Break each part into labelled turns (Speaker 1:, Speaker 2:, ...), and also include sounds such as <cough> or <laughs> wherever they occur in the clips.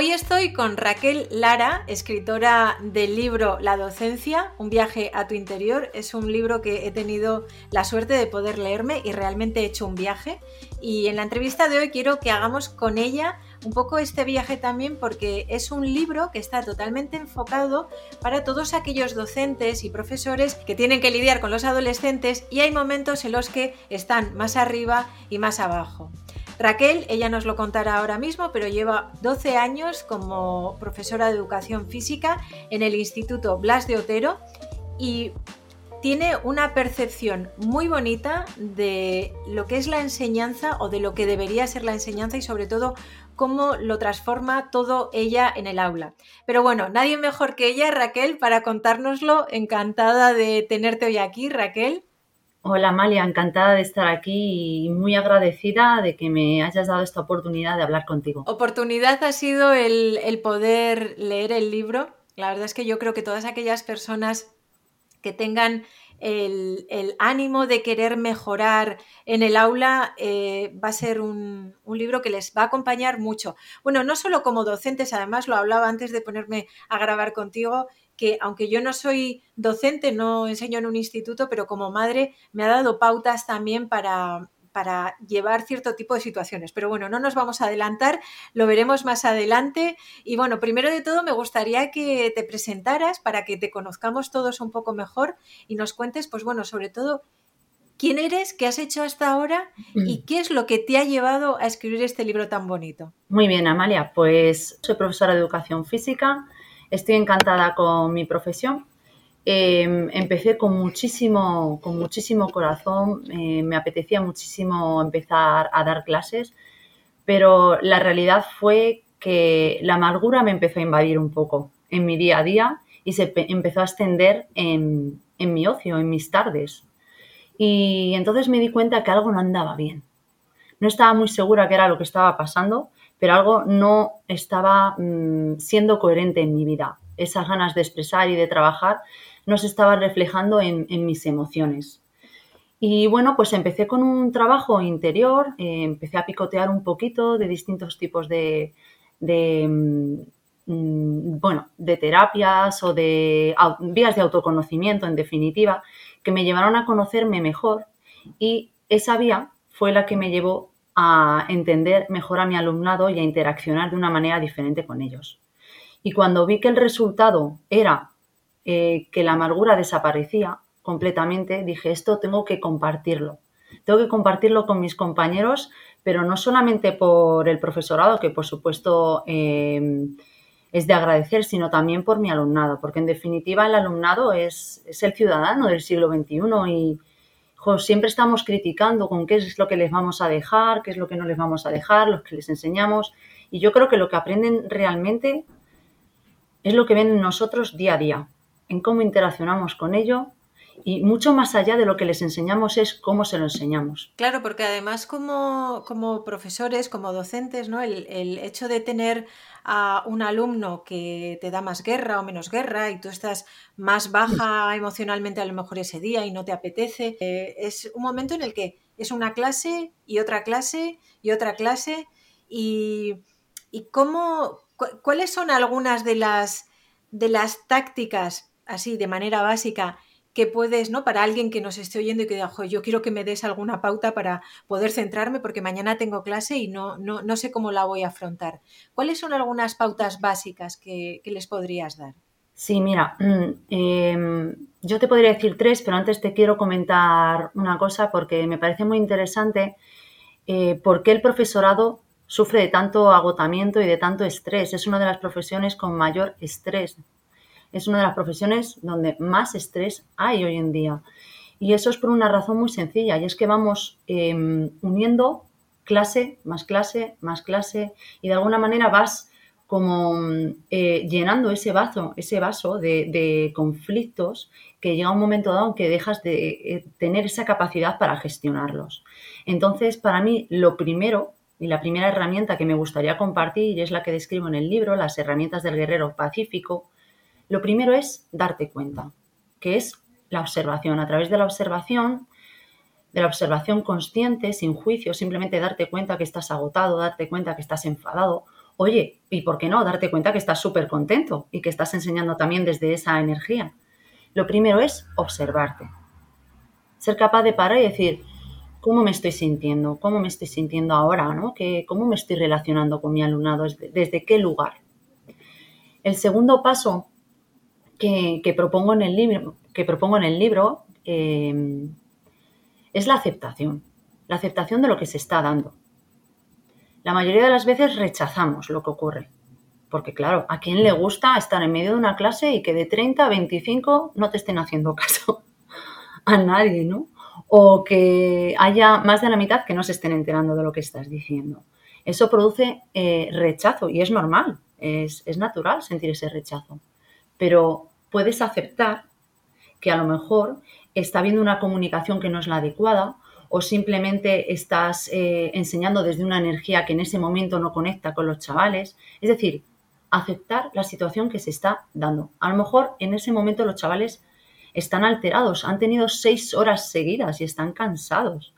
Speaker 1: Hoy estoy con Raquel Lara, escritora del libro La docencia, un viaje a tu interior. Es un libro que he tenido la suerte de poder leerme y realmente he hecho un viaje. Y en la entrevista de hoy quiero que hagamos con ella un poco este viaje también porque es un libro que está totalmente enfocado para todos aquellos docentes y profesores que tienen que lidiar con los adolescentes y hay momentos en los que están más arriba y más abajo. Raquel, ella nos lo contará ahora mismo, pero lleva 12 años como profesora de educación física en el Instituto Blas de Otero y tiene una percepción muy bonita de lo que es la enseñanza o de lo que debería ser la enseñanza y sobre todo cómo lo transforma todo ella en el aula. Pero bueno, nadie mejor que ella, Raquel, para contárnoslo. Encantada de tenerte hoy aquí, Raquel.
Speaker 2: Hola Amalia, encantada de estar aquí y muy agradecida de que me hayas dado esta oportunidad de hablar contigo.
Speaker 1: Oportunidad ha sido el, poder leer el libro. La verdad es que yo creo que todas aquellas personas que tengan el, ánimo de querer mejorar en el aula eh, va a ser un, un, libro que les va a acompañar mucho. Bueno, no solo como docentes, además lo hablaba antes de ponerme a grabar contigo, que aunque yo no soy docente, no enseño en un instituto, pero como madre me ha dado pautas también para, para llevar cierto tipo de situaciones. Pero bueno, no nos vamos a adelantar, lo veremos más adelante. Y bueno, primero de todo me gustaría que te presentaras para que te conozcamos todos un poco mejor y nos cuentes, pues bueno, sobre todo quién eres, qué has hecho hasta ahora y mm. qué es lo que te ha llevado a escribir este libro tan bonito.
Speaker 2: Muy bien, Amalia, pues soy profesora de educación física Estoy encantada con mi profesión. Em, empecé con muchísimo, con muchísimo corazón, eh, me apetecía muchísimo empezar a dar clases, pero la realidad fue que la amargura me empezó a invadir un poco en mi día a día y se empezó a extender en, en mi ocio, en mis tardes. Y entonces me di cuenta que algo no andaba bien. No estaba muy segura qué era lo que estaba pasando, pero algo no estaba mm, siendo coherente en mi vida. Esas ganas de expresar y de trabajar no se estaban reflejando en, mis emociones. Y bueno, pues empecé con un trabajo interior, eh, empecé a picotear un poquito de distintos tipos de, mm, mm, bueno, de terapias o de vías de autoconocimiento, en definitiva, que me llevaron a conocerme mejor y esa vía fue la que me llevó a entender mejor a mi alumnado y a interaccionar de una manera diferente con ellos. Y cuando vi que el resultado era eh, que la amargura desaparecía completamente, dije, esto tengo que compartirlo. Tengo que compartirlo con mis compañeros, pero no solamente por el profesorado, que por supuesto eh, es de agradecer, sino también por mi alumnado, porque en definitiva el alumnado es, es el ciudadano del siglo XXI y, siempre estamos criticando con qué es lo que les vamos a dejar, qué es lo que no les vamos a dejar, lo que les enseñamos. Y yo creo que lo que aprenden realmente es lo que ven en nosotros día a día, en cómo interaccionamos con ello y mucho más allá de lo que les enseñamos es cómo se lo enseñamos.
Speaker 1: Claro, porque además como, como profesores, como docentes, ¿no? El, el, hecho de tener a un alumno que te da más guerra o menos guerra y tú estás más baja emocionalmente a lo mejor ese día y no te apetece, eh, es un momento en el que es una clase y otra clase y otra clase y, y cómo, cuáles son algunas de las, de las tácticas así de manera básica que puedes, ¿no? Para alguien que nos esté oyendo y que diga, yo quiero que me des alguna pauta para poder centrarme porque mañana tengo clase y no, no, sé cómo la voy a afrontar. ¿Cuáles son algunas pautas básicas que, les podrías dar?
Speaker 2: Sí, mira, mm, em, yo te podría decir tres, pero antes te quiero comentar una cosa porque me parece muy interesante eh, por qué el profesorado sufre de tanto agotamiento y de tanto estrés. Es una de las profesiones con mayor estrés es una de las profesiones donde más estrés hay hoy en día. Y eso es por una razón muy sencilla, y es que vamos em, uniendo clase, más clase, más clase, y de alguna manera vas como eh, llenando ese vaso, ese vaso de, conflictos que llega un momento dado en que dejas de eh, tener esa capacidad para gestionarlos. Entonces, para mí, lo primero y la primera herramienta que me gustaría compartir es la que describo en el libro, las herramientas del guerrero pacífico, lo primero es darte cuenta, que es la observación. A través de la observación, de la observación consciente, sin juicio, simplemente darte cuenta que estás agotado, darte cuenta que estás enfadado oye, ¿y por qué no? Darte cuenta que estás súper contento y que estás enseñando también desde esa energía. Lo primero es observarte. Ser capaz de parar y decir, ¿cómo me estoy sintiendo? ¿Cómo me estoy sintiendo ahora? ¿no? ¿Cómo me estoy relacionando con mi alumnado? ¿Desde qué lugar? El segundo paso que, propongo, en el libro, que propongo en el libro eh, es la aceptación. La aceptación de lo que se está dando. La mayoría de las veces rechazamos lo que ocurre. Porque claro, ¿a quién le gusta estar en medio de una clase y que de 30 a 25 no te estén haciendo caso? <laughs> a nadie, ¿no? O que haya más de la mitad que no se estén enterando de lo que estás diciendo. Eso produce eh, rechazo y es normal, es, es natural sentir ese rechazo. Pero puedes aceptar que a lo mejor está habiendo una comunicación que no es la adecuada o simplemente estás eh, enseñando desde una energía que en ese momento no conecta con los chavales. Es decir, aceptar la situación que se está dando. A lo mejor en ese momento los chavales están alterados, han tenido seis horas seguidas y están cansados.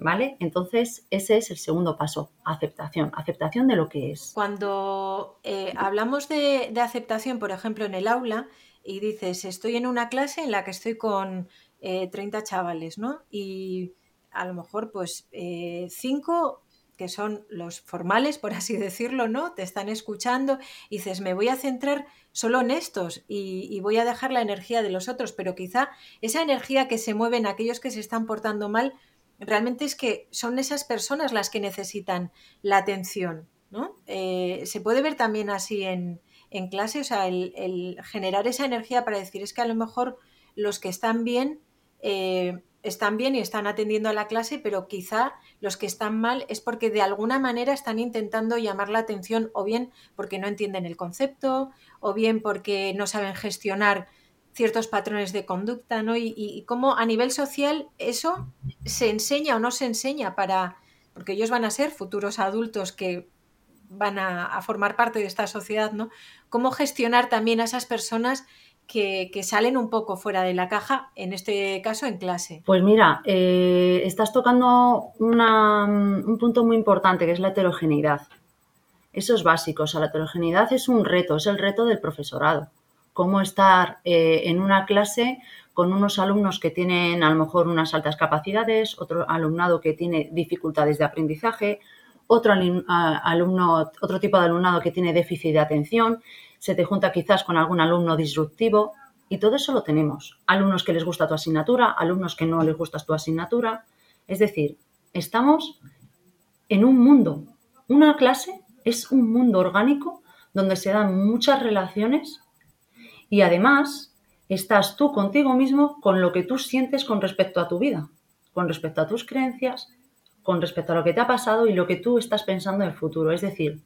Speaker 2: ¿Vale? Entonces, ese es el segundo paso, aceptación, aceptación de lo que es.
Speaker 1: Cuando eh, hablamos de, aceptación, por ejemplo, en el aula, y dices, estoy en una clase en la que estoy con 30 eh, chavales, ¿no? Y a lo mejor pues eh, cinco que son los formales, por así decirlo, ¿no? Te están escuchando y dices, me voy a centrar solo en estos y, voy a dejar la energía de los otros, pero quizá esa energía que se mueve en aquellos que se están portando mal, realmente es que son esas personas las que necesitan la atención, ¿no? Eh, se puede ver también así en, en clase, o sea, el, generar esa energía para decir, es que a lo mejor los que están bien eh, están bien y están atendiendo a la clase, pero quizá los que están mal es porque de alguna manera están intentando llamar la atención o bien porque no entienden el concepto o bien porque no saben gestionar ciertos patrones de conducta, ¿no? Y, cómo a nivel social eso se enseña o no se enseña para, porque ellos van a ser futuros adultos que van a, formar parte de esta sociedad, ¿no? Cómo gestionar también a esas personas que, salen un poco fuera de la caja, en este caso en clase?
Speaker 2: Pues mira, eh, estás tocando un punto muy importante que es la heterogeneidad. Eso es básico, o sea, la heterogeneidad es un reto, es el reto del profesorado. Cómo estar eh, en una clase con unos alumnos que tienen a lo mejor unas altas capacidades, otro alumnado que tiene dificultades de aprendizaje, otro alumno, otro tipo de alumnado que tiene déficit de atención se te junta quizás con algún alumno disruptivo y todo eso lo tenemos. Alumnos que les gusta tu asignatura, alumnos que no les gusta tu asignatura. Es decir, estamos en un mundo. Una clase es un mundo orgánico donde se dan muchas relaciones y además estás tú contigo mismo con lo que tú sientes con respecto a tu vida, con respecto a tus creencias, con respecto a lo que te ha pasado y lo que tú estás pensando en el futuro. Es decir,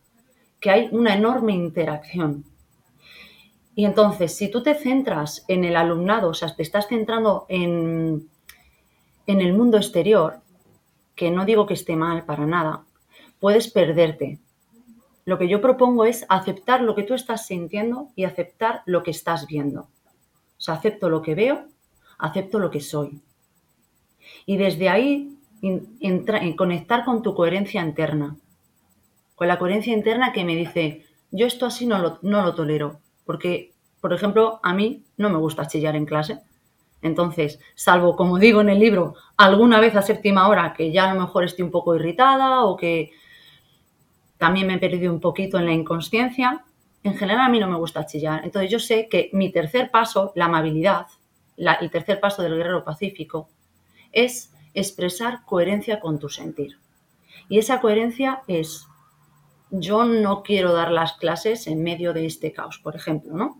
Speaker 2: que hay una enorme interacción. Y entonces, si tú te centras en el alumnado, o sea, te estás centrando en, en el mundo exterior, que no digo que esté mal para nada, puedes perderte. Lo que yo propongo es aceptar lo que tú estás sintiendo y aceptar lo que estás viendo. O sea, acepto lo que veo, acepto lo que soy. Y desde ahí en conectar con tu coherencia interna. Con la coherencia interna que me dice, yo esto así no lo, no lo tolero, porque, por ejemplo, a mí no me gusta chillar en clase. Entonces, salvo, como digo en el libro, alguna vez a séptima hora que ya a lo mejor estoy un poco irritada o que también me he perdido un poquito en la inconsciencia, en general a mí no me gusta chillar. Entonces yo sé que mi tercer paso, la amabilidad, el tercer paso del guerrero pacífico, es expresar coherencia con tu sentir. Y esa coherencia es yo no quiero dar las clases en medio de este caos, por ejemplo, ¿no?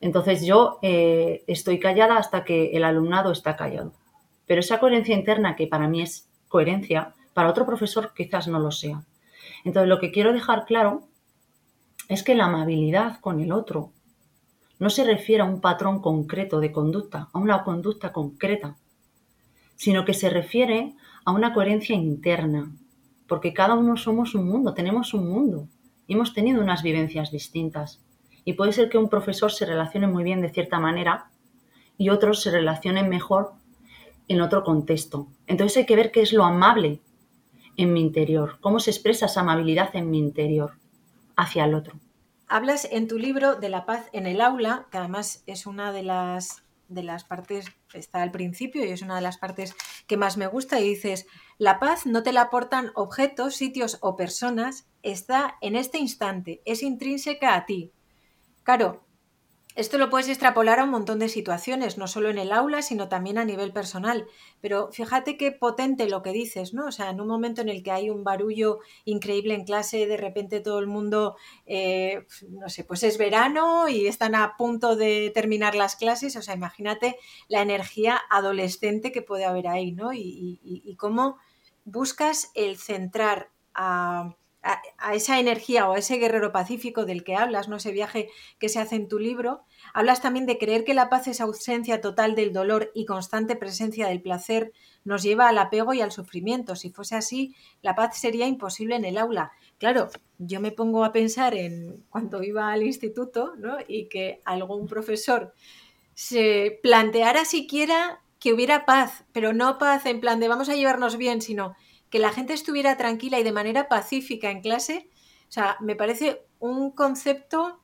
Speaker 2: Entonces yo eh, estoy callada hasta que el alumnado está callado. Pero esa coherencia interna, que para mí es coherencia, para otro profesor quizás no lo sea. Entonces lo que quiero dejar claro es que la amabilidad con el otro no se refiere a un patrón concreto de conducta, a una conducta concreta, sino que se refiere a una coherencia interna, porque cada uno somos un mundo, tenemos un mundo y hemos tenido unas vivencias distintas. Y puede ser que un profesor se relacione muy bien de cierta manera y otros se relacionen mejor en otro contexto. Entonces hay que ver qué es lo amable en mi interior, cómo se expresa esa amabilidad en mi interior hacia el otro.
Speaker 1: Hablas en tu libro de la paz en el aula, que además es una de las, de las partes, está al principio y es una de las partes que más me gusta, y dices, la paz no te la aportan objetos, sitios o personas, está en este instante, es intrínseca a ti. Claro, esto lo puedes extrapolar a un montón de situaciones, no solo en el aula, sino también a nivel personal. Pero fíjate qué potente lo que dices, ¿no? O sea, en un momento en el que hay un barullo increíble en clase, de repente todo el mundo, eh, no sé, pues es verano y están a punto de terminar las clases. O sea, imagínate la energía adolescente que puede haber ahí, ¿no? Y, y cómo buscas el centrar a a, esa energía o a ese guerrero pacífico del que hablas, ¿no? ese viaje que se hace en tu libro, hablas también de creer que la paz es ausencia total del dolor y constante presencia del placer nos lleva al apego y al sufrimiento. Si fuese así, la paz sería imposible en el aula. Claro, yo me pongo a pensar en cuando iba al instituto ¿no? y que algún profesor se planteara siquiera que hubiera paz, pero no paz en plan de vamos a llevarnos bien, sino que la gente estuviera tranquila y de manera pacífica en clase, o sea, me parece un concepto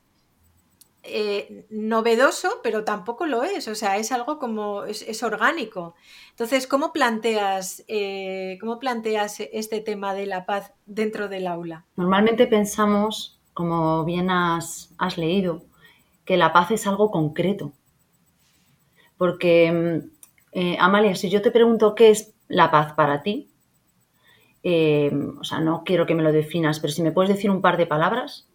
Speaker 1: eh, novedoso, pero tampoco lo es, o sea, es algo como, es, orgánico. Entonces, ¿cómo planteas, eh, ¿cómo planteas este tema de la paz dentro del aula?
Speaker 2: Normalmente pensamos, como bien has, leído, que la paz es algo concreto. Porque, mm, eh, Amalia, si yo te pregunto qué es la paz para ti, eh, o sea, no quiero que me lo definas, pero si me puedes decir un par de palabras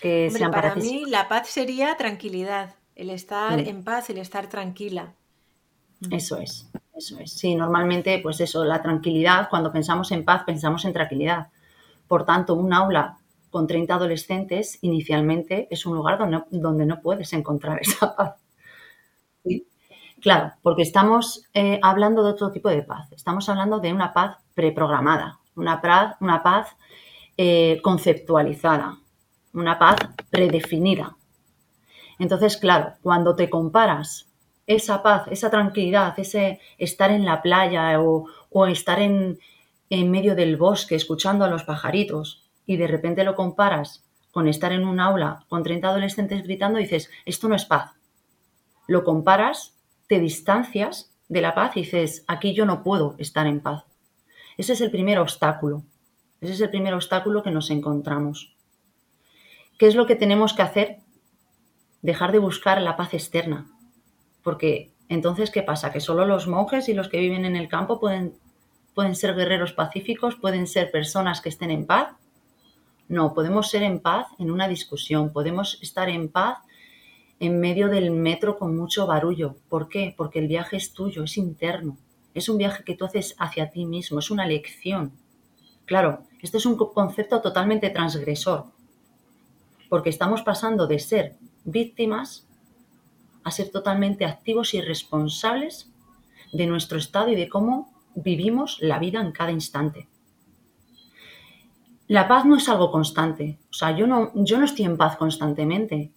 Speaker 1: que sean para, para mí la paz sería tranquilidad, el estar mm. en paz, el estar tranquila.
Speaker 2: Mm. Eso es, eso es. Sí, normalmente, pues eso, la tranquilidad, cuando pensamos en paz, pensamos en tranquilidad. Por tanto, un aula con 30 adolescentes inicialmente es un lugar donde, donde no puedes encontrar <laughs> esa paz. Claro, porque estamos eh, hablando de otro tipo de paz. Estamos hablando de una paz preprogramada, una paz, una paz eh, conceptualizada, una paz predefinida. Entonces, claro, cuando te comparas esa paz, esa tranquilidad, ese estar en la playa o, estar en, en medio del bosque escuchando a los pajaritos y de repente lo comparas con estar en un aula con 30 adolescentes gritando, dices, esto no es paz. Lo comparas, te distancias de la paz y dices, aquí yo no puedo estar en paz. Ese es el primer obstáculo. Ese es el primer obstáculo que nos encontramos. ¿Qué es lo que tenemos que hacer? Dejar de buscar la paz externa. Porque entonces, ¿qué pasa? ¿Que solo los monjes y los que viven en el campo pueden, pueden ser guerreros pacíficos? ¿Pueden ser personas que estén en paz? No, podemos ser en paz en una discusión, podemos estar en paz en medio del metro con mucho barullo. ¿Por qué? Porque el viaje es tuyo, es interno. Es un viaje que tú haces hacia ti mismo, es una lección. Claro, este es un concepto totalmente transgresor, porque estamos pasando de ser víctimas a ser totalmente activos y responsables de nuestro estado y de cómo vivimos la vida en cada instante. La paz no es algo constante, o sea, yo no, yo no estoy en paz constantemente.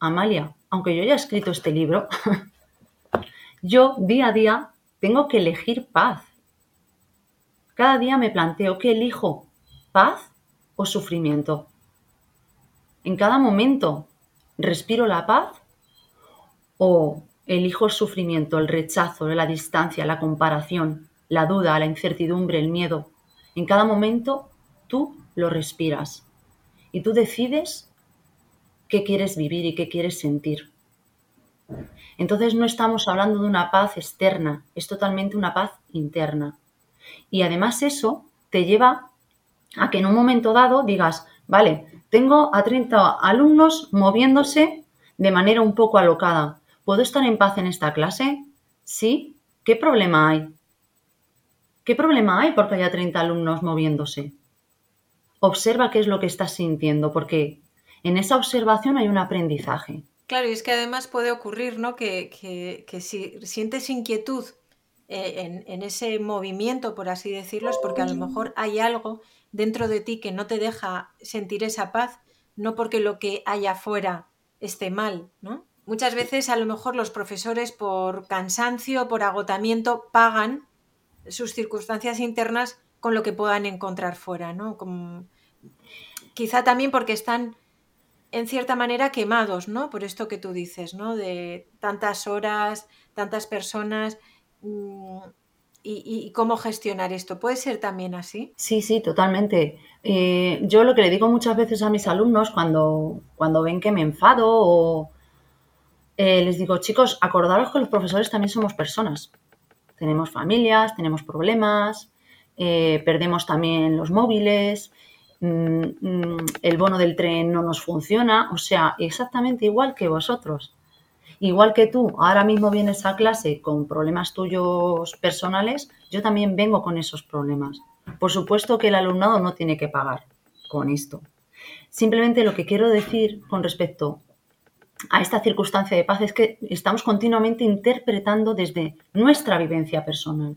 Speaker 2: Amalia, aunque yo haya escrito este libro, <laughs> yo día a día tengo que elegir paz. Cada día me planteo qué elijo, paz o sufrimiento. En cada momento respiro la paz o elijo el sufrimiento, el rechazo, la distancia, la comparación, la duda, la incertidumbre, el miedo. En cada momento tú lo respiras y tú decides qué quieres vivir y qué quieres sentir. Entonces no estamos hablando de una paz externa, es totalmente una paz interna. Y además eso te lleva a que en un momento dado digas, vale, tengo a 30 alumnos moviéndose de manera un poco alocada. ¿Puedo estar en paz en esta clase? ¿Sí? ¿Qué problema hay? ¿Qué problema hay porque haya 30 alumnos moviéndose? Observa qué es lo que estás sintiendo, porque en esa observación hay un aprendizaje.
Speaker 1: Claro, y es que además puede ocurrir, ¿no? Que, si sientes inquietud eh, en, ese movimiento, por así decirlo, es porque a lo mejor hay algo dentro de ti que no te deja sentir esa paz, no porque lo que hay afuera esté mal, ¿no? Muchas veces a lo mejor los profesores por cansancio, por agotamiento, pagan sus circunstancias internas con lo que puedan encontrar fuera, ¿no? Quizá también porque están en cierta manera quemados, ¿no? Por esto que tú dices, ¿no? De tantas horas, tantas personas. Mm, y, cómo gestionar esto. ¿Puede ser también así?
Speaker 2: Sí, sí, totalmente. Eh, yo lo que le digo muchas veces a mis alumnos cuando, cuando ven que me enfado o eh, les digo, chicos, acordaros que los profesores también somos personas. Tenemos familias, tenemos problemas, eh, perdemos también los móviles, el bono del tren no nos funciona, o sea, exactamente igual que vosotros. Igual que tú ahora mismo vienes a clase con problemas tuyos personales, yo también vengo con esos problemas. Por supuesto que el alumnado no tiene que pagar con esto. Simplemente lo que quiero decir con respecto a esta circunstancia de paz es que estamos continuamente interpretando desde nuestra vivencia personal.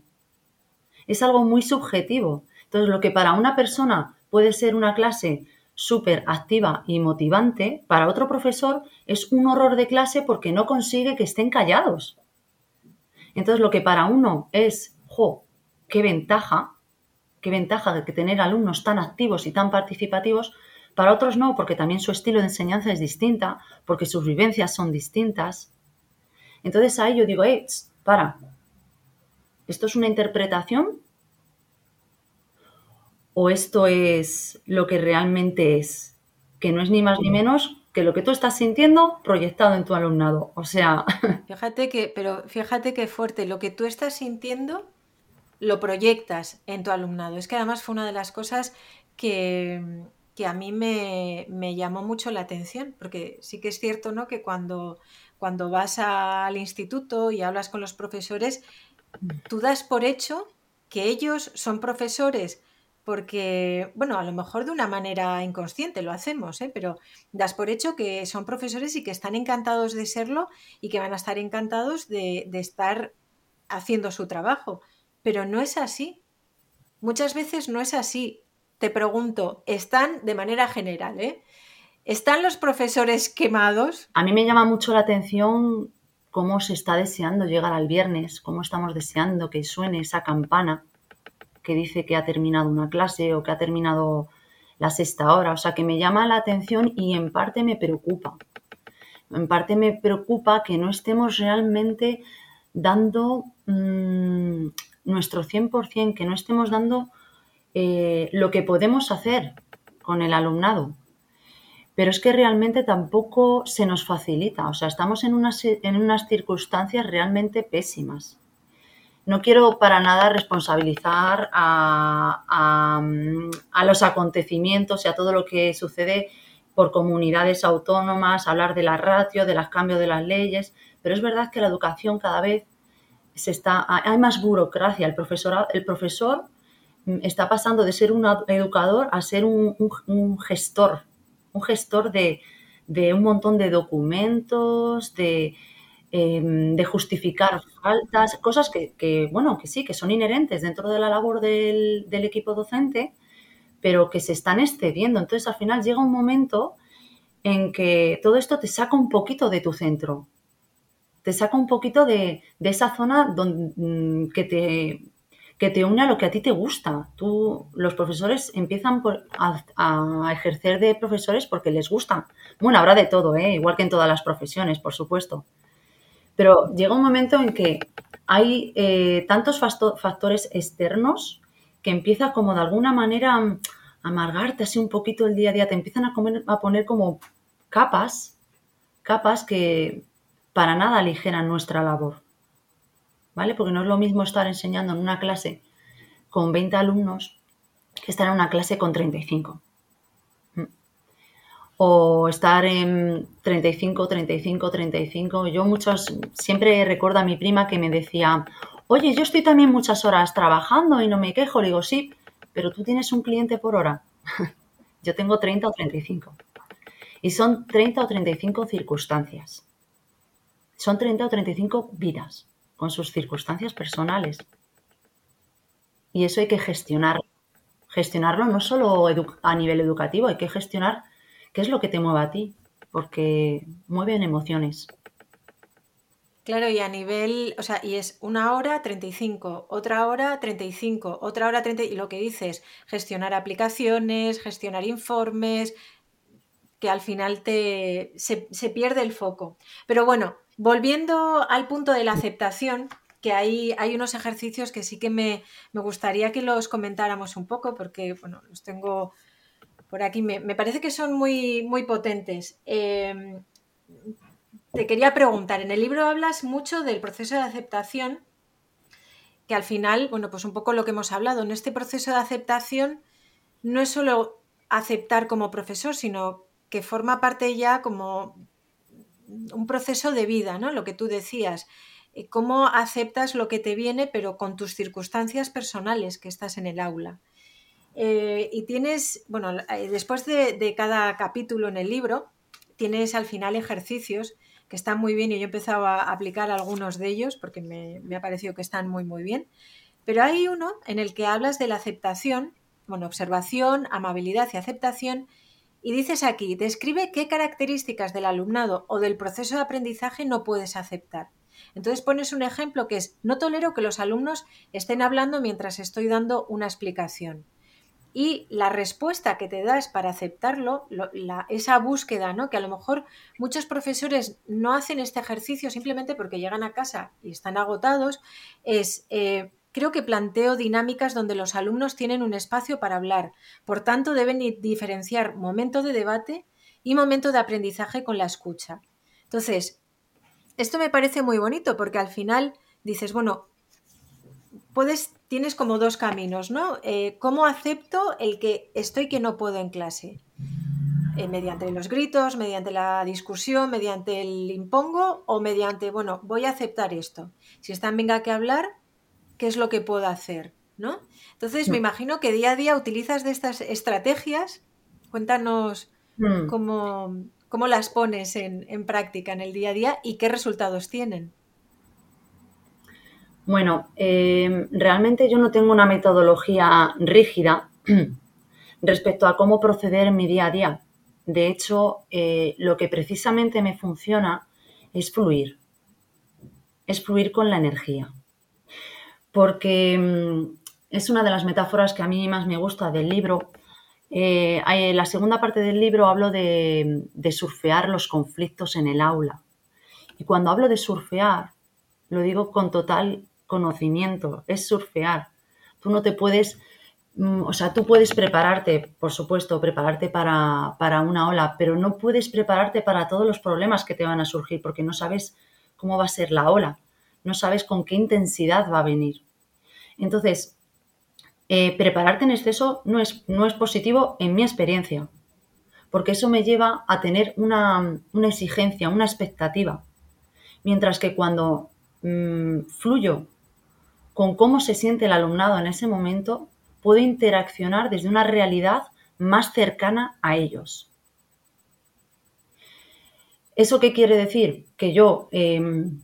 Speaker 2: Es algo muy subjetivo. Entonces, lo que para una persona puede ser una clase súper activa y motivante, para otro profesor es un horror de clase porque no consigue que estén callados. Entonces, lo que para uno es, jo, qué ventaja, qué ventaja de que tener alumnos tan activos y tan participativos, para otros no, porque también su estilo de enseñanza es distinta, porque sus vivencias son distintas. Entonces ahí yo digo, eh, para, ¿esto es una interpretación o esto es lo que realmente es, que no es ni más ni menos que lo que tú estás sintiendo proyectado en tu alumnado. O sea. <laughs>
Speaker 1: Fíjate que, pero fíjate qué fuerte, lo que tú estás sintiendo lo proyectas en tu alumnado. Es que además fue una de las cosas que, que a mí me, me, llamó mucho la atención, porque sí que es cierto, ¿no? Que cuando, cuando vas al instituto y hablas con los profesores, tú das por hecho que ellos son profesores porque, bueno, a lo mejor de una manera inconsciente lo hacemos, ¿eh? pero das por hecho que son profesores y que están encantados de serlo y que van a estar encantados de, de estar haciendo su trabajo. Pero no es así. Muchas veces no es así. Te pregunto, ¿están de manera general, ¿eh? ¿Están los profesores quemados?
Speaker 2: A mí me llama mucho la atención cómo se está deseando llegar al viernes, cómo estamos deseando que suene esa campana que dice que ha terminado una clase o que ha terminado la sexta hora. O sea, que me llama la atención y en parte me preocupa. En parte me preocupa que no estemos realmente dando mm, nuestro 100%, que no estemos dando eh, lo que podemos hacer con el alumnado. Pero es que realmente tampoco se nos facilita. O sea, estamos en unas, en unas circunstancias realmente pésimas no quiero para nada responsabilizar a, los acontecimientos y a todo lo que sucede por comunidades autónomas, hablar de la ratio, de los cambios de las leyes, pero es verdad que la educación cada vez se está, hay más burocracia. El profesor, el profesor está pasando de ser un educador a ser un, gestor, un gestor de, de un montón de documentos, de, Em, de justificar faltas, cosas que, bueno, que sí, que son inherentes dentro de la labor del, equipo docente, pero que se están excediendo. Entonces, al final llega un momento en que todo esto te saca un poquito de tu centro, te saca un poquito de, esa zona donde, mm, que, te, que te une a lo que a ti te gusta. Tú, los profesores empiezan a, ejercer de profesores porque les gusta. Bueno, habrá de todo, ¿eh? igual que en todas las profesiones, por supuesto. Pero llega un momento en que hay eh, tantos factores externos que empieza como de alguna manera a amargarte así un poquito el día a día, te empiezan a, a poner como capas, capas que para nada aligeran nuestra labor. ¿Vale? Porque no es lo mismo estar enseñando en una clase con 20 alumnos que estar en una clase con 35 o estar en 35, 35, 35. Yo muchos, siempre recuerdo a mi prima que me decía, oye, yo estoy también muchas horas trabajando y no me quejo. Le digo, sí, pero tú tienes un cliente por hora. <laughs> yo tengo 30 o 35. Y son 30 o 35 circunstancias. Son 30 o 35 vidas con sus circunstancias personales. Y eso hay que gestionar. Gestionarlo no solo a nivel educativo, hay que gestionar ¿Qué es lo que te mueve a ti? Porque mueven emociones.
Speaker 1: Claro, y a nivel, o sea, y es una hora 35, otra hora 35, otra hora 30, y lo que dices, gestionar aplicaciones, gestionar informes, que al final te, se, pierde el foco. Pero bueno, volviendo al punto de la aceptación, que hay, hay unos ejercicios que sí que me, gustaría que los comentáramos un poco, porque bueno, los tengo por aquí, me, parece que son muy, muy potentes. Em, te quería preguntar, en el libro hablas mucho del proceso de aceptación, que al final, bueno, pues un poco lo que hemos hablado, en este proceso de aceptación no es solo aceptar como profesor, sino que forma parte ya como un proceso de vida, ¿no? Lo que tú decías, eh, cómo aceptas lo que te viene, pero con tus circunstancias personales que estás en el aula. Eh, y tienes, bueno, eh, después de, cada capítulo en el libro, tienes al final ejercicios que están muy bien y yo he empezado a aplicar algunos de ellos porque me, me ha parecido que están muy, muy bien. Pero hay uno en el que hablas de la aceptación, bueno, observación, amabilidad y aceptación, y dices aquí, describe qué características del alumnado o del proceso de aprendizaje no puedes aceptar. Entonces pones un ejemplo que es, no tolero que los alumnos estén hablando mientras estoy dando una explicación y la respuesta que te das para aceptarlo, esa búsqueda, ¿no? Que a lo mejor muchos profesores no hacen este ejercicio simplemente porque llegan a casa y están agotados, es eh, creo que planteo dinámicas donde los alumnos tienen un espacio para hablar. Por tanto, deben diferenciar momento de debate y momento de aprendizaje con la escucha. Entonces, esto me parece muy bonito porque al final dices, bueno, puedes, tienes como dos caminos, ¿no? Eh, ¿Cómo acepto el que estoy que no puedo en clase? Eh, mediante los gritos, mediante la discusión, mediante el impongo o mediante, bueno, voy a aceptar esto. Si están venga que hablar, ¿qué es lo que puedo hacer? ¿No? Entonces, me mm. imagino que día a día utilizas de estas estrategias. Cuéntanos mm. cómo, cómo, las pones en, en práctica en el día a día y qué resultados tienen.
Speaker 2: Bueno, em, realmente yo no tengo una metodología rígida <clears throat> respecto a cómo proceder en mi día a día. De hecho, eh, lo que precisamente me funciona es fluir. Es fluir con la energía. Porque em, es una de las metáforas que a mí más me gusta del libro. en eh, la segunda parte del libro hablo de surfear los conflictos en el aula. Y cuando hablo de surfear, lo digo con total conocimiento, es surfear. Tú no te puedes, mm, o sea, tú puedes prepararte, por supuesto, prepararte para, para una ola, pero no puedes prepararte para todos los problemas que te van a surgir porque no sabes cómo va a ser la ola, no sabes con qué intensidad va a venir. Entonces, eh, prepararte en exceso no es, no es positivo en mi experiencia, porque eso me lleva a tener una, una exigencia, una expectativa. Mientras que cuando mm, fluyo con cómo se siente el alumnado en ese momento, puedo interaccionar desde una realidad más cercana a ellos. ¿Eso qué quiere decir? Que yo em,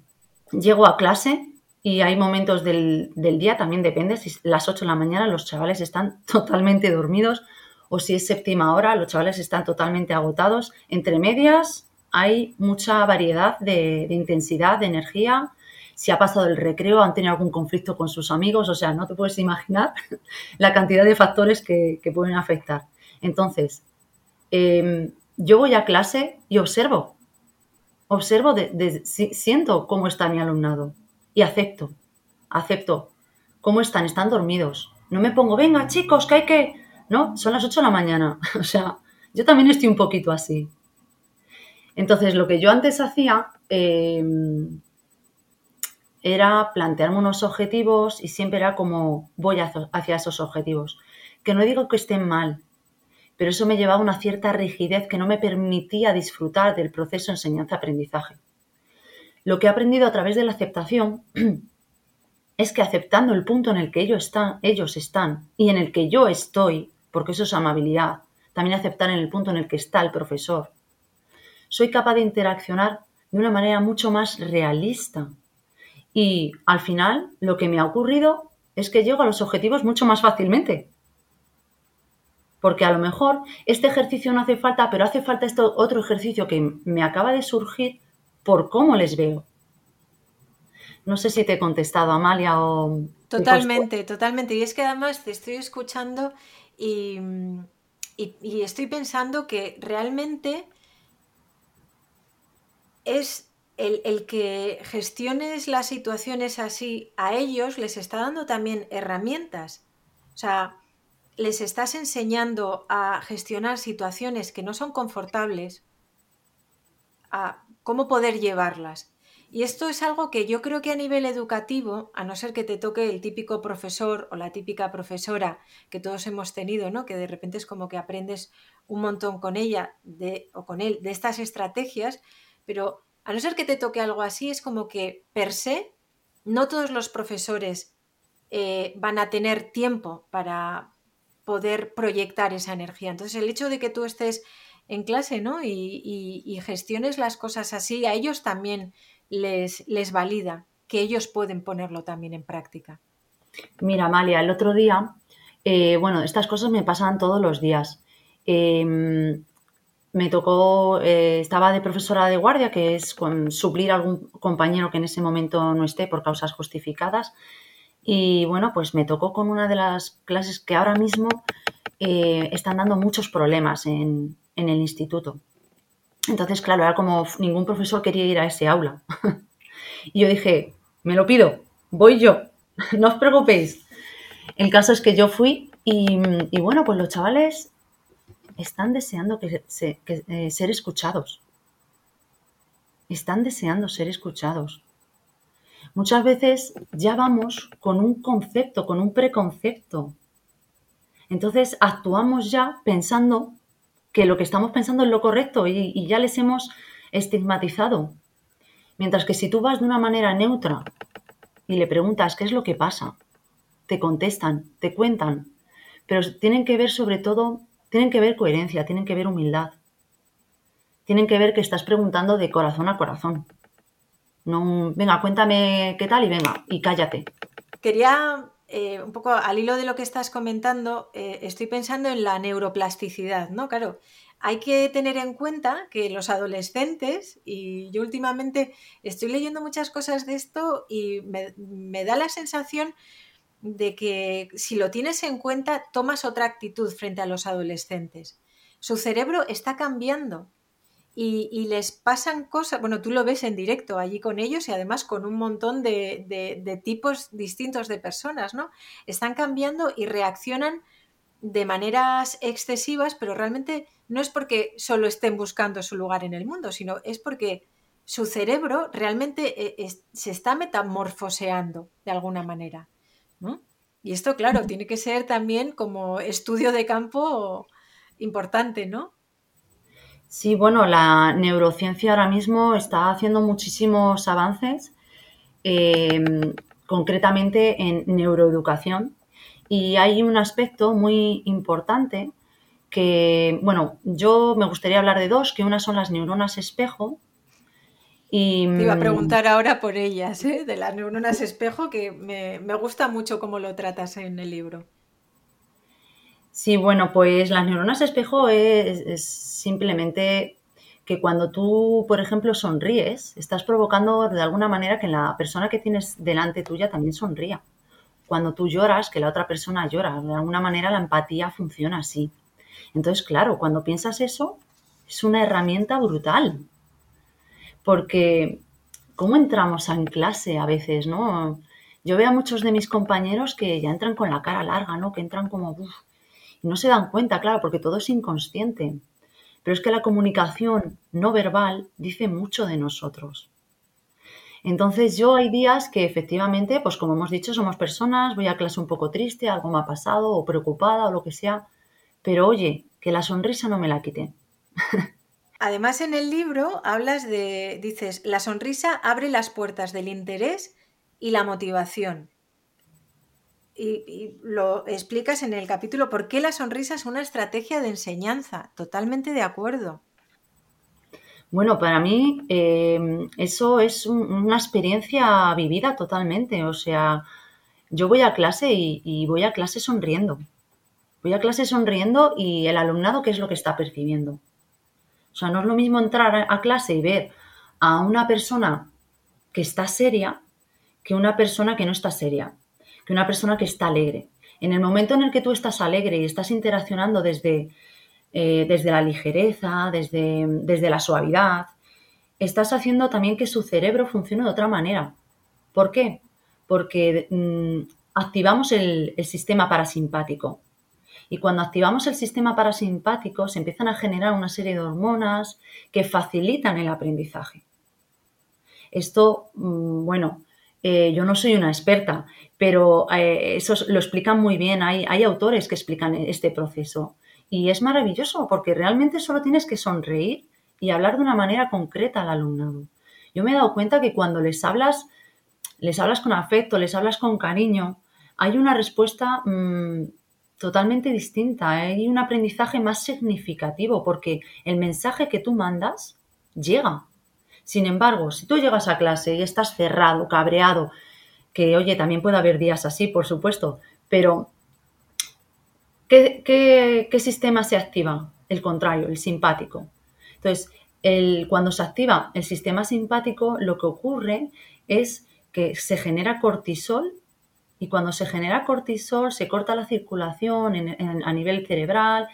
Speaker 2: llego a clase y hay momentos del, día, también depende, si las 8 de la mañana los chavales están <laughs> totalmente dormidos o si es séptima hora los chavales están totalmente agotados. Entre medias hay mucha variedad de intensidad, de energía, si ha pasado el recreo, han tenido algún conflicto con sus amigos, o sea, no te puedes imaginar <laughs> la cantidad de factores que, pueden afectar. Entonces, em, yo voy a clase y observo, observo, siento cómo está mi alumnado y acepto, acepto cómo están, están dormidos. No me pongo, venga chicos, que hay que... No, son las 8 de la mañana. <laughs> O sea, yo también estoy un poquito así. Entonces, lo que yo antes hacía, em, era plantearme unos objetivos y siempre era como voy hacia esos objetivos. Que no digo que estén mal, pero eso me llevaba a una cierta rigidez que no me permitía disfrutar del proceso enseñanza-aprendizaje. Lo que he aprendido a través de la aceptación <clears throat> es que aceptando el punto en el que ellos están, ellos están y en el que yo estoy, porque eso es amabilidad, también aceptar en el punto en el que está el profesor, soy capaz de interaccionar de una manera mucho más realista y al final lo que me ha ocurrido es que llego a los objetivos mucho más fácilmente. Porque a lo mejor este ejercicio no hace falta, pero hace falta este otro ejercicio que me acaba de surgir por cómo les veo. No sé si te he contestado, Amalia, o...
Speaker 1: Totalmente, totalmente. Y es que además te estoy escuchando y, y estoy pensando que realmente es el, que gestiones las situaciones así a ellos les está dando también herramientas. O sea, les estás enseñando a gestionar situaciones que no son confortables, a cómo poder llevarlas. Y esto es algo que yo creo que a nivel educativo, a no ser que te toque el típico profesor o la típica profesora que todos hemos tenido, ¿no? Que de repente es como que aprendes un montón con ella de, o con él de estas estrategias, pero a no ser que te toque algo así, es como que per se, no todos los profesores eh, van a tener tiempo para poder proyectar esa energía. Entonces, el hecho de que tú estés en clase ¿no? y, gestiones las cosas así, a ellos también les, les valida, que ellos pueden ponerlo también en práctica.
Speaker 2: Mira, Amalia, el otro día, eh, bueno, estas cosas me pasan todos los días. Em, me tocó, eh, estaba de profesora de guardia, que es suplir a algún compañero que en ese momento no esté por causas justificadas. Y bueno, pues me tocó con una de las clases que ahora mismo eh, están dando muchos problemas en, en, el instituto. Entonces, claro, era como ningún profesor quería ir a ese aula. <laughs> y yo dije, me lo pido, voy yo, <laughs> no os preocupéis. El caso es que yo fui y, y bueno, pues los chavales están deseando que, eh, ser escuchados. Están deseando ser escuchados. Muchas veces ya vamos con un concepto, con un preconcepto. Entonces actuamos ya pensando que lo que estamos pensando es lo correcto y ya les hemos estigmatizado. Mientras que si tú vas de una manera neutra y le preguntas qué es lo que pasa, te contestan, te cuentan, pero tienen que ver sobre todo tienen que ver coherencia, tienen que ver humildad. Tienen que ver que estás preguntando de corazón a corazón. No, venga, cuéntame qué tal y venga, y cállate.
Speaker 1: Quería, eh, un poco al hilo de lo que estás comentando, eh, estoy pensando en la neuroplasticidad, ¿no? Claro, hay que tener en cuenta que los adolescentes, y yo últimamente estoy leyendo muchas cosas de esto y me, me da la sensación de que si lo tienes en cuenta, tomas otra actitud frente a los adolescentes. Su cerebro está cambiando y, les pasan cosas, bueno, tú lo ves en directo allí con ellos y además con un montón de, tipos distintos de personas, ¿no? Están cambiando y reaccionan de maneras excesivas, pero realmente no es porque solo estén buscando su lugar en el mundo, sino es porque su cerebro realmente eh, se está metamorfoseando de alguna manera. Y esto, claro, tiene que ser también como estudio de campo importante, ¿no?
Speaker 2: Sí, bueno, la neurociencia ahora mismo está haciendo muchísimos avances, em, concretamente en neuroeducación, y hay un aspecto muy importante que, bueno, yo me gustaría hablar de dos, que una son las neuronas espejo,
Speaker 1: te iba a mm, preguntar ahora por ellas, ¿eh? de las neuronas espejo, que me, gusta mucho cómo lo tratas en el libro.
Speaker 2: Sí, bueno, pues las neuronas espejo es, simplemente que cuando tú, por ejemplo, sonríes, estás provocando de alguna manera que la persona que tienes delante tuya también sonría. Cuando tú lloras, que la otra persona llora. De alguna manera la empatía funciona así. Entonces, claro, cuando piensas eso, es una herramienta brutal porque ¿cómo entramos en clase a veces, no? Yo veo a muchos de mis compañeros que ya entran con la cara larga, ¿no? Que entran como, uf, y no se dan cuenta, claro, porque todo es inconsciente. Pero es que la comunicación no verbal dice mucho de nosotros. Entonces yo hay días que efectivamente, pues como hemos dicho, somos personas, voy a clase un poco triste, algo me ha pasado, o preocupada, o lo que sea, pero oye, que la sonrisa no me la quite. <laughs>
Speaker 1: Además, en el libro hablas de, dices, la sonrisa abre las puertas del interés y la motivación. Y, lo explicas en el capítulo por qué la sonrisa es una estrategia de enseñanza. Totalmente de acuerdo.
Speaker 2: Bueno, para mí eh, eso es una experiencia vivida totalmente. O sea, yo voy a clase y, y, voy a clase sonriendo. Voy a clase sonriendo y el alumnado, ¿qué es lo que está percibiendo? O sea, no es lo mismo entrar a clase y ver a una persona que está seria que una persona que no está seria, que una persona que está alegre. En el momento en el que tú estás alegre y estás interaccionando desde, eh, desde la ligereza, desde, desde la suavidad, estás haciendo también que su cerebro funcione de otra manera. ¿Por qué? Porque mm, activamos el, sistema parasimpático. Y cuando activamos el sistema parasimpático se empiezan a generar una serie de hormonas que facilitan el aprendizaje. Esto, mm, bueno, eh, yo no soy una experta, pero eh, eso lo explican muy bien. Hay, hay autores que explican este proceso. Y es maravilloso porque realmente solo tienes que sonreír y hablar de una manera concreta al alumnado. Yo me he dado cuenta que cuando les hablas, les hablas con afecto, les hablas con cariño, hay una respuesta mm, totalmente distinta, hay un aprendizaje más significativo porque el mensaje que tú mandas llega. Sin embargo, si tú llegas a clase y estás cerrado, cabreado, que oye, también puede haber días así, por supuesto, pero ¿qué, sistema se activa? El contrario, el simpático. Entonces, cuando se activa el sistema simpático, lo que ocurre es que se genera cortisol y cuando se genera cortisol se corta la circulación a nivel cerebral,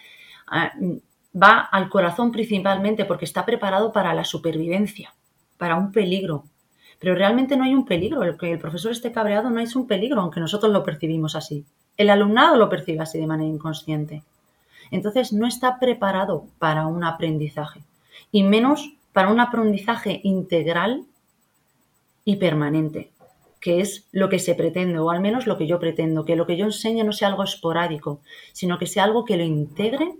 Speaker 2: va al corazón principalmente porque está preparado para la supervivencia, para un peligro. Pero realmente no hay un peligro, el que el profesor esté cabreado no es un peligro, aunque nosotros lo percibimos así. El alumnado lo percibe así de manera inconsciente. Entonces no está preparado para un aprendizaje y menos para un aprendizaje integral y permanente, que es lo que se pretende, o al menos lo que yo pretendo, que lo que yo enseñe no sea algo esporádico, sino que sea algo que lo integre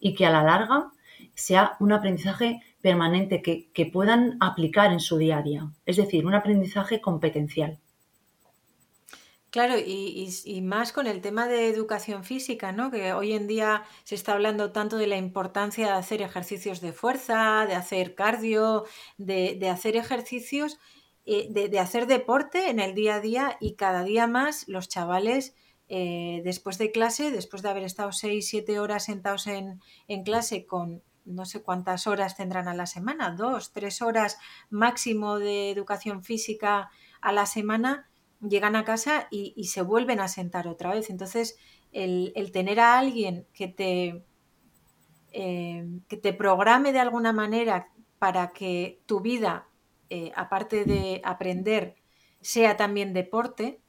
Speaker 2: y que a la larga sea un aprendizaje permanente que, que puedan aplicar en su día a día, es decir, un aprendizaje competencial.
Speaker 1: Claro, y, más con el tema de educación física, ¿no? Que hoy en día se está hablando tanto de la importancia de hacer ejercicios de fuerza, de hacer cardio, de, hacer ejercicios, eh, de, hacer deporte en el día a día y cada día más los chavales eh, después de clase, después de haber estado seis, siete horas sentados en, en clase con no sé cuántas horas tendrán a la semana, dos, tres horas máximo de educación física a la semana, llegan a casa y, se vuelven a sentar otra vez. Entonces, el, tener a alguien que te, eh, que te programe de alguna manera para que tu vida, eh, aparte de aprender, sea también deporte,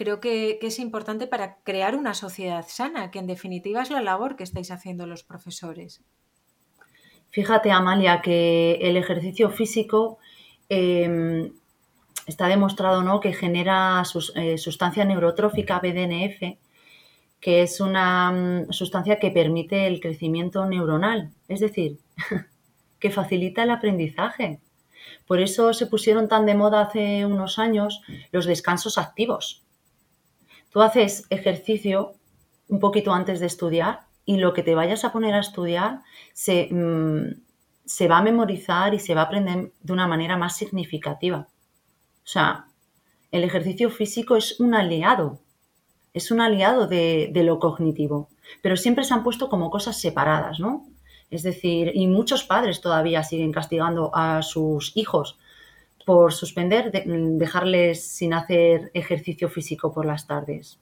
Speaker 1: creo que, es importante para crear una sociedad sana, que en definitiva es la labor que estáis haciendo los profesores.
Speaker 2: Fíjate, Amalia, que el ejercicio físico em, está demostrado ¿no? que genera eh, sustancia neurotrófica BDNF, que es una mm, sustancia que permite el crecimiento neuronal, es decir, <laughs> que facilita el aprendizaje. Por eso se pusieron tan de moda hace unos años los descansos activos. Tú haces ejercicio un poquito antes de estudiar y lo que te vayas a poner a estudiar se, mm, se va a memorizar y se va a aprender de una manera más significativa. O sea, el ejercicio físico es un aliado, es un aliado de, lo cognitivo, pero siempre se han puesto como cosas separadas, ¿no? Es decir, y muchos padres todavía siguen castigando a sus hijos por suspender, dejarles sin hacer ejercicio físico por las tardes.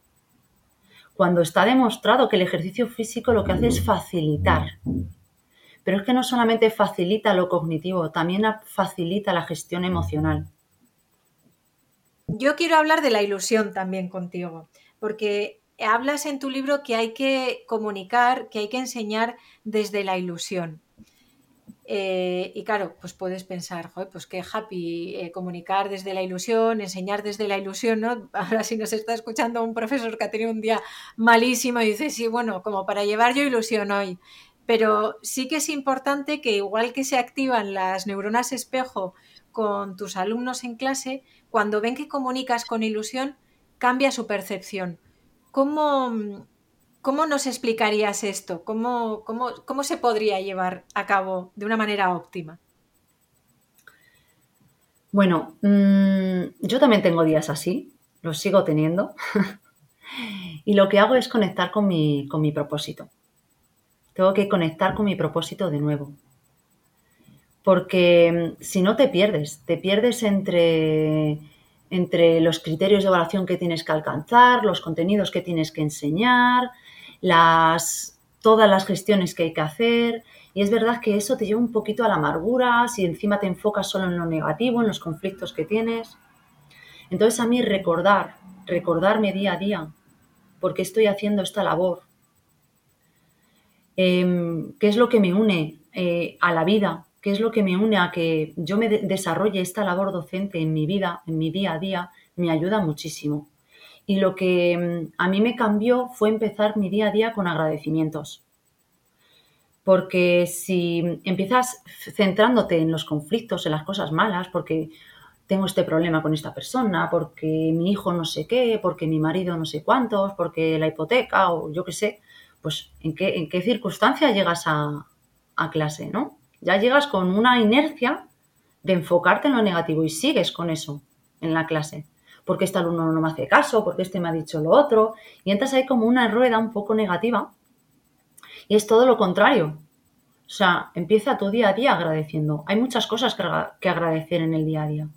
Speaker 2: Cuando está demostrado que el ejercicio físico lo que hace es facilitar. Pero es que no solamente facilita lo cognitivo, también facilita la gestión emocional.
Speaker 1: Yo quiero hablar de la ilusión también contigo, porque hablas en tu libro que hay que comunicar, que hay que enseñar desde la ilusión. Eh, y claro, pues puedes pensar, pues qué happy eh, comunicar desde la ilusión, enseñar desde la ilusión, ¿no? <laughs> Ahora si nos está escuchando un profesor que ha tenido un día malísimo y dice, sí, bueno, como para llevar yo ilusión hoy. Pero sí que es importante que igual que se activan las neuronas espejo con tus alumnos en clase, cuando ven que comunicas con ilusión, cambia su percepción. ¿Cómo, cómo nos explicarías esto? ¿Cómo, ¿Cómo, se podría llevar a cabo de una manera óptima?
Speaker 2: Bueno, mm, yo también tengo días así, los sigo teniendo. <laughs> y lo que hago es conectar con mi, con mi propósito. Tengo que conectar con mi propósito de nuevo porque mm, si no te pierdes, te pierdes entre entre los criterios de evaluación que tienes que alcanzar, los contenidos que tienes que enseñar, las, todas las gestiones que hay que hacer. Y es verdad que eso te lleva un poquito a la amargura si encima te enfocas solo en lo negativo, en los conflictos que tienes. Entonces a mí recordar, recordarme día a día por qué estoy haciendo esta labor, em, qué es lo que me une eh, a la vida, qué es lo que me une a que yo me desarrolle esta labor docente en mi vida, en mi día a día, me ayuda muchísimo. Y lo que mm, a mí me cambió fue empezar mi día a día con agradecimientos. Porque si empiezas centrándote en los conflictos, en las cosas malas, porque tengo este problema con esta persona, porque mi hijo no sé qué, porque mi marido no sé cuántos, porque la hipoteca o yo qué sé, pues en qué, en qué circunstancia llegas a, a clase, ¿no? Ya llegas con una inercia de enfocarte en lo negativo y sigues con eso en la clase. Porque este alumno no me hace caso, porque este me ha dicho lo otro. Y entras ahí como una rueda un poco negativa. Y es todo lo contrario. O sea, empieza tu día a día agradeciendo. Hay muchas cosas que agradecer en el día a día.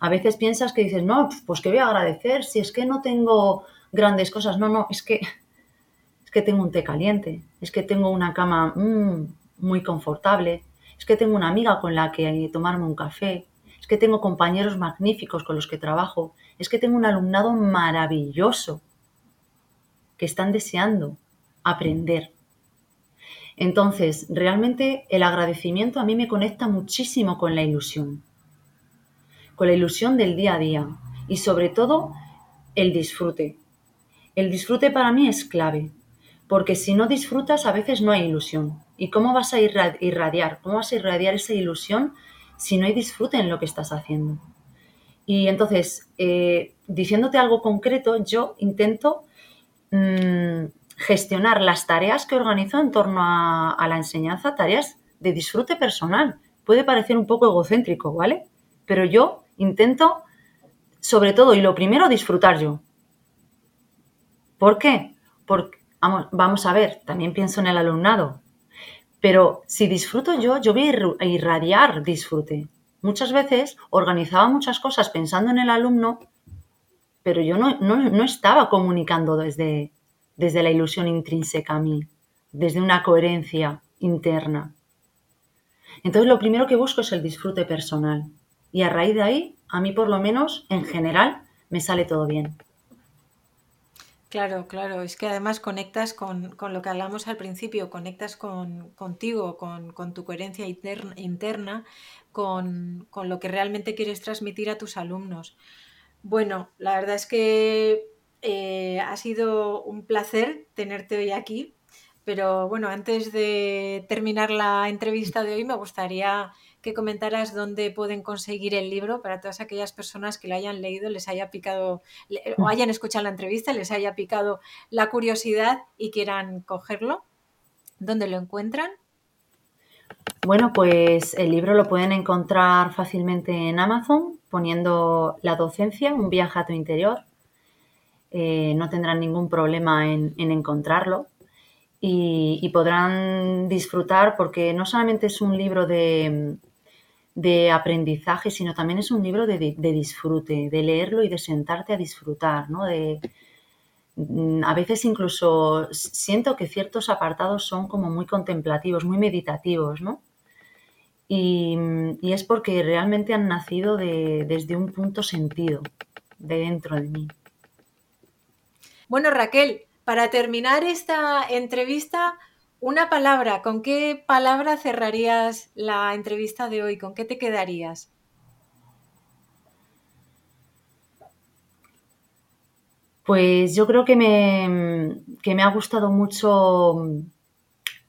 Speaker 2: A veces piensas que dices, no, pues que voy a agradecer si es que no tengo grandes cosas. No, no, es que, es que tengo un té caliente, es que tengo una cama mm, muy confortable, es que tengo una amiga con la que tomarme un café, es que tengo compañeros magníficos con los que trabajo, es que tengo un alumnado maravilloso que están deseando aprender. Entonces, realmente el agradecimiento a mí me conecta muchísimo con la ilusión, con la ilusión del día a día y sobre todo el disfrute. El disfrute para mí es clave, porque si no disfrutas a veces no hay ilusión. ¿Y cómo vas a irradiar? ¿Cómo vas a irradiar esa ilusión si no hay disfrute en lo que estás haciendo? Y entonces, eh, diciéndote algo concreto, yo intento mm, gestionar las tareas que organizo en torno a, la enseñanza, tareas de disfrute personal. Puede parecer un poco egocéntrico, ¿vale? Pero yo intento, sobre todo y lo primero, disfrutar yo. ¿Por qué? Porque, vamos a ver, también pienso en el alumnado. Pero si disfruto yo, yo voy a irradiar disfrute. Muchas veces organizaba muchas cosas pensando en el alumno, pero yo no, estaba comunicando desde, desde la ilusión intrínseca a mí, desde una coherencia interna. Entonces lo primero que busco es el disfrute personal. Y a raíz de ahí, a mí por lo menos, en general, me sale todo bien.
Speaker 1: Claro, claro, es que además conectas con, lo que hablamos al principio, conectas con, contigo, con, tu coherencia interna, con, lo que realmente quieres transmitir a tus alumnos. Bueno, la verdad es que eh, ha sido un placer tenerte hoy aquí, pero bueno, antes de terminar la entrevista de hoy me gustaría que comentaras dónde pueden conseguir el libro para todas aquellas personas que lo hayan leído, les haya picado o mm. hayan escuchado la entrevista, les haya picado la curiosidad y quieran cogerlo. ¿Dónde lo encuentran?
Speaker 2: Bueno, pues el libro lo pueden encontrar fácilmente en Amazon poniendo la docencia, un viaje a tu interior. Eh, no tendrán ningún problema en, encontrarlo y, podrán disfrutar porque no solamente es un libro de, de aprendizaje, sino también es un libro de, disfrute, de leerlo y de sentarte a disfrutar, ¿no? De, mm, a veces incluso siento que ciertos apartados son como muy contemplativos, muy meditativos, ¿no? Y, es porque realmente han nacido desde un punto sentido, de dentro de mí.
Speaker 1: Bueno, Raquel, para terminar esta entrevista, una palabra, ¿con qué palabra cerrarías la entrevista de hoy? ¿Con qué te quedarías?
Speaker 2: Pues yo creo que me, me ha gustado mucho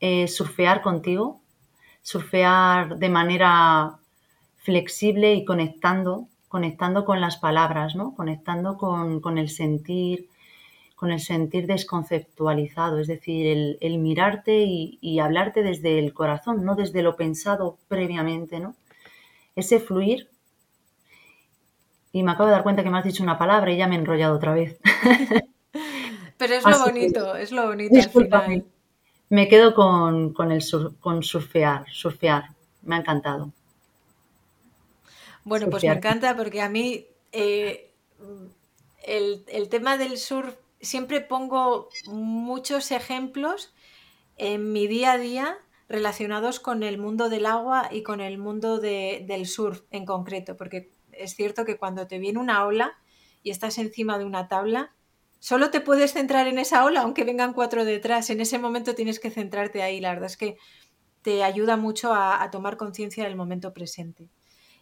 Speaker 2: eh, surfear contigo, surfear de manera flexible y conectando, conectando con las palabras, ¿no? conectando con, con el sentir, con el sentir desconceptualizado, es decir, el, mirarte y, hablarte desde el corazón, no desde lo pensado previamente, ¿no? Ese fluir. Y me acabo de dar cuenta que me has dicho una palabra y ya me he enrollado otra vez. <laughs>
Speaker 1: Pero es lo bonito, es lo bonito al final.
Speaker 2: Me quedo con, el con surfear, surfear. Me ha encantado.
Speaker 1: Bueno, pues me encanta porque a mí eh, el, tema del surf, siempre pongo muchos ejemplos en mi día a día relacionados con el mundo del agua y con el mundo del surf en concreto, porque es cierto que cuando te viene una ola y estás encima de una tabla, solo te puedes centrar en esa ola, aunque vengan cuatro detrás. En ese momento tienes que centrarte ahí. La verdad es que te ayuda mucho a tomar conciencia del momento presente.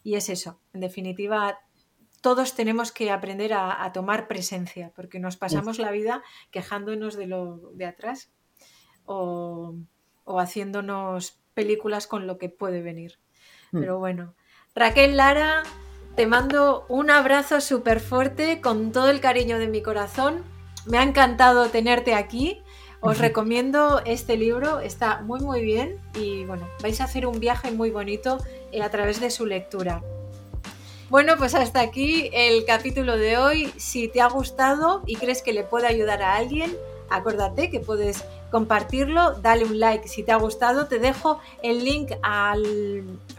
Speaker 1: Y es eso, en definitiva, todos tenemos que aprender a, tomar presencia, porque nos pasamos la vida quejándonos de lo de atrás o, haciéndonos películas con lo que puede venir. Mm. Pero bueno, Raquel Lara, te mando un abrazo súper fuerte con todo el cariño de mi corazón. Me ha encantado tenerte aquí. Os recomiendo este libro, está muy muy bien y bueno, vais a hacer un viaje muy bonito eh, a través de su lectura. Bueno, pues hasta aquí el capítulo de hoy. Si te ha gustado y crees que le puede ayudar a alguien, acuérdate que puedes compartirlo, dale un like si te ha gustado. Te dejo el link a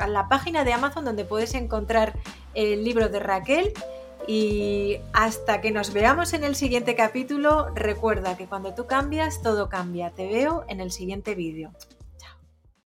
Speaker 1: la página de Amazon donde puedes encontrar el libro de Raquel. Y hasta que nos veamos en el siguiente capítulo, recuerda que cuando tú cambias, todo cambia. Te veo en el siguiente vídeo.